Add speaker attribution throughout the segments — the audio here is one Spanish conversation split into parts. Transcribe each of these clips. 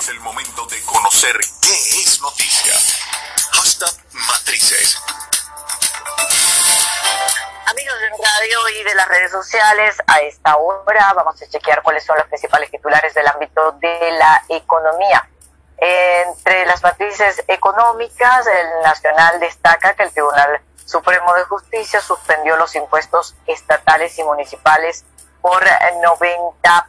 Speaker 1: Es el momento de conocer qué es noticia. Hashtag Matrices.
Speaker 2: Amigos de radio y de las redes sociales, a esta hora vamos a chequear cuáles son los principales titulares del ámbito de la economía. Entre las matrices económicas, el Nacional destaca que el Tribunal Supremo de Justicia suspendió los impuestos estatales y municipales por 90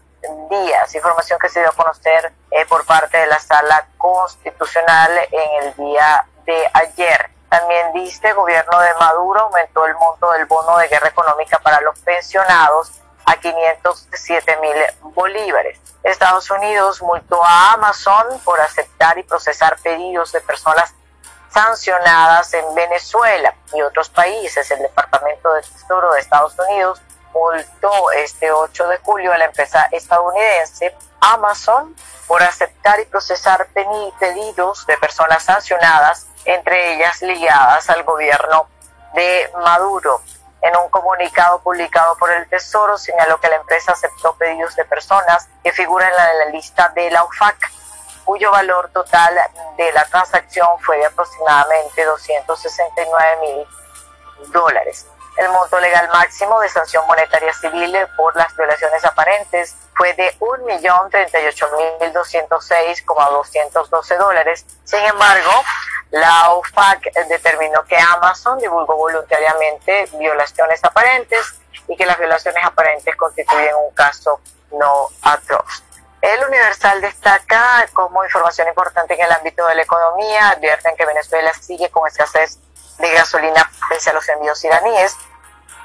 Speaker 2: días. Información que se dio a conocer eh, por parte de la Sala Constitucional en el día de ayer. También dice, el gobierno de Maduro aumentó el monto del bono de guerra económica para los pensionados a 507 mil bolívares. Estados Unidos multó a Amazon por aceptar y procesar pedidos de personas sancionadas en Venezuela y otros países. El Departamento de Tesoro de Estados Unidos multó este 8 de julio a la empresa estadounidense Amazon por aceptar y procesar pedidos de personas sancionadas, entre ellas ligadas al gobierno de Maduro. En un comunicado publicado por el Tesoro señaló que la empresa aceptó pedidos de personas que figuran en la lista de la UFAC, cuyo valor total de la transacción fue de aproximadamente 269 mil dólares. El monto legal máximo de sanción monetaria civil por las violaciones aparentes fue de 1.038.206,212 dólares. Sin embargo, la OFAC determinó que Amazon divulgó voluntariamente violaciones aparentes y que las violaciones aparentes constituyen un caso no atroz. El Universal destaca como información importante en el ámbito de la economía, advierten que Venezuela sigue con escasez de gasolina pese a los envíos iraníes.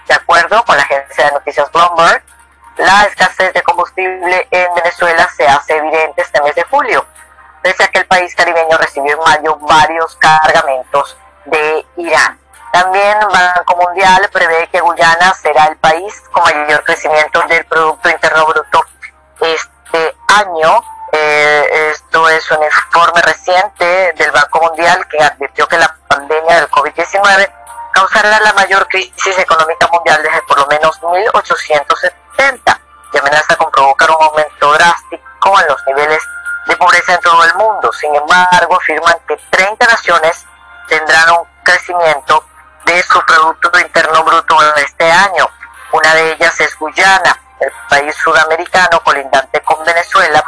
Speaker 2: De acuerdo con la agencia de noticias Bloomberg, la escasez de combustible en Venezuela se hace evidente este mes de julio, pese a que el país caribeño recibió en mayo varios cargamentos de Irán. También Banco Mundial prevé que Guyana será el país con mayor crecimiento del Producto Interno Bruto este año. Eh, esto es un informe reciente del Banco Mundial que advirtió que la pandemia del COVID-19 causará la mayor crisis económica mundial desde por lo menos 1870 y amenaza con provocar un aumento drástico en los niveles de pobreza en todo el mundo. Sin embargo, afirman que 30 naciones tendrán un crecimiento de su Producto Interno Bruto en este año. Una de ellas es Guyana, el país sudamericano colindante con Venezuela.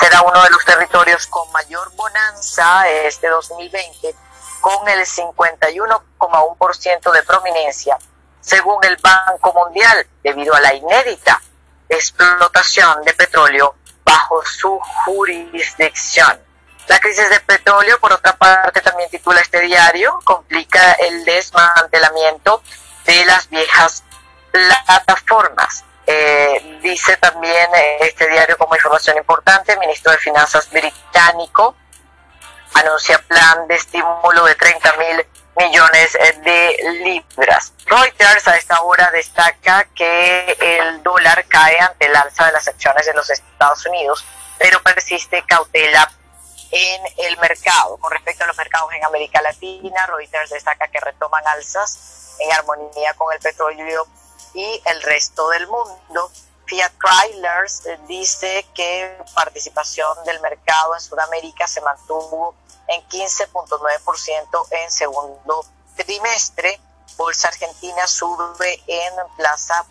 Speaker 2: Será uno de los territorios con mayor bonanza este 2020 con el 51,1% de prominencia, según el Banco Mundial, debido a la inédita explotación de petróleo bajo su jurisdicción. La crisis de petróleo, por otra parte, también titula este diario, complica el desmantelamiento de las viejas plataformas. Eh, dice también este diario como información importante, el ministro de Finanzas británico anuncia plan de estímulo de 30 mil millones de libras. Reuters a esta hora destaca que el dólar cae ante el alza de las acciones de los Estados Unidos, pero persiste cautela en el mercado. Con respecto a los mercados en América Latina, Reuters destaca que retoman alzas en armonía con el petróleo y el resto del mundo. Fiat Chrysler eh, dice que participación del mercado en Sudamérica se mantuvo en 15.9% en segundo trimestre. Bolsa Argentina sube en plaza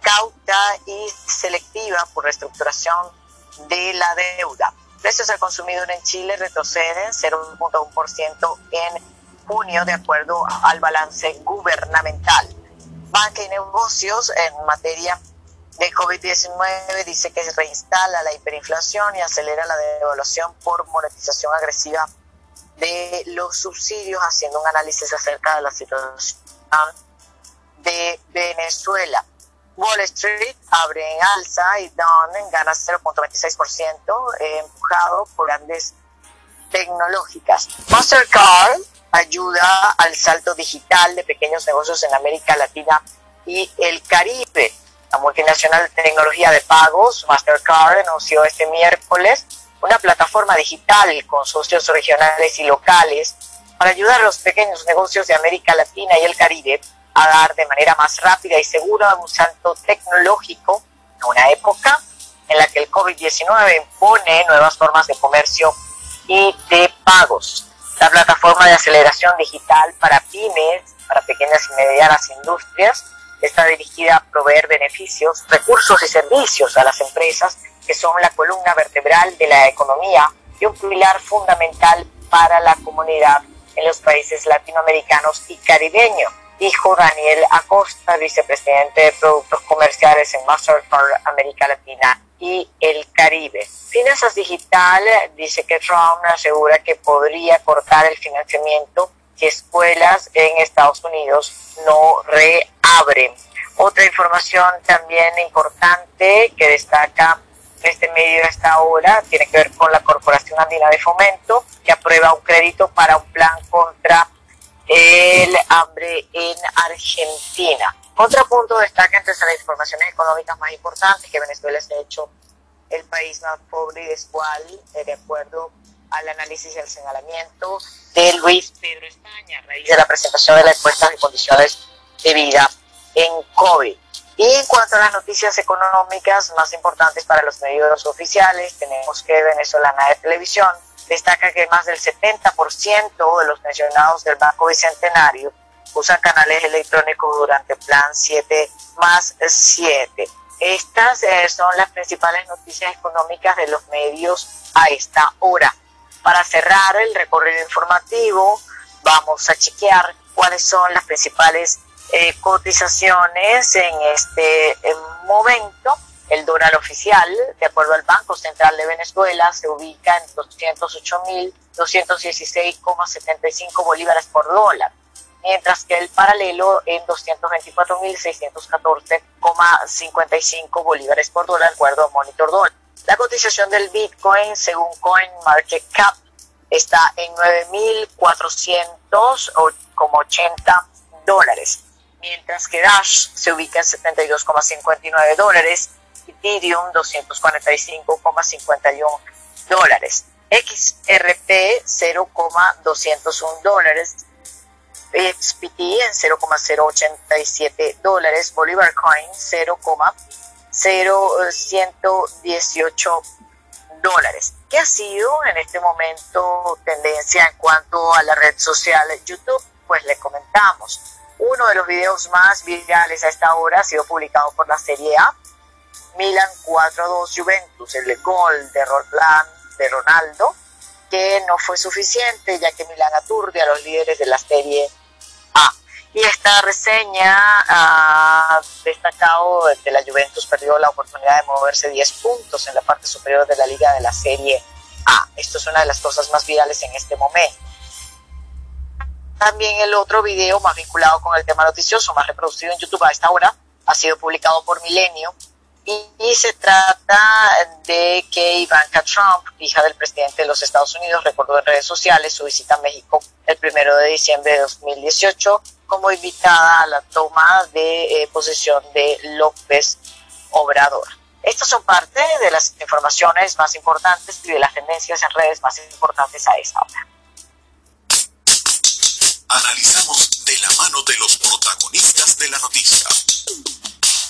Speaker 2: cauta y selectiva por reestructuración de la deuda. Precios al consumidor en Chile retroceden 0.1% en junio de acuerdo al balance gubernamental. Banca y negocios en materia de COVID-19 dice que reinstala la hiperinflación y acelera la devaluación por monetización agresiva de los subsidios, haciendo un análisis acerca de la situación de Venezuela. Wall Street abre en alza y Dow gana 0.26%, eh, empujado por grandes tecnológicas. Mastercard ayuda al salto digital de pequeños negocios en América Latina y el Caribe. La multinacional de tecnología de pagos, Mastercard, anunció este miércoles una plataforma digital con socios regionales y locales para ayudar a los pequeños negocios de América Latina y el Caribe a dar de manera más rápida y segura un salto tecnológico en una época en la que el COVID-19 impone nuevas formas de comercio y de pagos. La plataforma de aceleración digital para pymes, para pequeñas y medianas industrias, está dirigida a proveer beneficios, recursos y servicios a las empresas que son la columna vertebral de la economía y un pilar fundamental para la comunidad en los países latinoamericanos y caribeños, dijo Daniel Acosta, vicepresidente de Productos Comerciales en Mastercard América Latina y el Caribe. Finanzas Digital dice que Trump asegura que podría cortar el financiamiento si escuelas en Estados Unidos no reabren. Otra información también importante que destaca este medio a esta hora tiene que ver con la Corporación Andina de Fomento, que aprueba un crédito para un plan contra el hambre en Argentina. Otro punto destaca entre las informaciones económicas más importantes que Venezuela se ha hecho el país más pobre y desigual, eh, de acuerdo al análisis y al señalamiento de Luis Pedro España a raíz de la presentación de la encuesta de condiciones de vida en COVID. Y en cuanto a las noticias económicas más importantes para los medios oficiales, tenemos que Venezolana de Televisión destaca que más del 70% de los pensionados del Banco Bicentenario usan canales electrónicos durante plan 7 más 7. Estas eh, son las principales noticias económicas de los medios a esta hora. Para cerrar el recorrido informativo, vamos a chequear cuáles son las principales eh, cotizaciones en este momento. El dólar oficial, de acuerdo al Banco Central de Venezuela, se ubica en 208.216,75 bolívares por dólar, mientras que el paralelo en 224.614,55 bolívares por dólar, de acuerdo a Monitor Dólar. La cotización del Bitcoin, según CoinMarketCap, está en 9.480 dólares mientras que Dash se ubica en 72,59 dólares, Ethereum 245,51 dólares, XRP 0,201 dólares, XPT en 0,087 dólares, Bolívar Coin 0,0118 dólares. ¿Qué ha sido en este momento tendencia en cuanto a la red social YouTube? Pues le comentamos uno de los videos más virales a esta hora ha sido publicado por la Serie A. Milan 4-2 Juventus, el gol de, de Ronaldo, que no fue suficiente ya que Milan aturde a los líderes de la Serie A. Y esta reseña ha destacado que la Juventus perdió la oportunidad de moverse 10 puntos en la parte superior de la liga de la Serie A. Esto es una de las cosas más virales en este momento. También el otro video más vinculado con el tema noticioso, más reproducido en YouTube a esta hora, ha sido publicado por Milenio y, se trata de que Ivanka Trump, hija del presidente de los Estados Unidos, recordó en redes sociales su visita a México el primero de diciembre de 2018 como invitada a la toma de eh, posesión de López Obrador. Estas son parte de las informaciones más importantes y de las tendencias en redes más importantes a esta hora.
Speaker 1: Analizamos de la mano de los protagonistas de la noticia.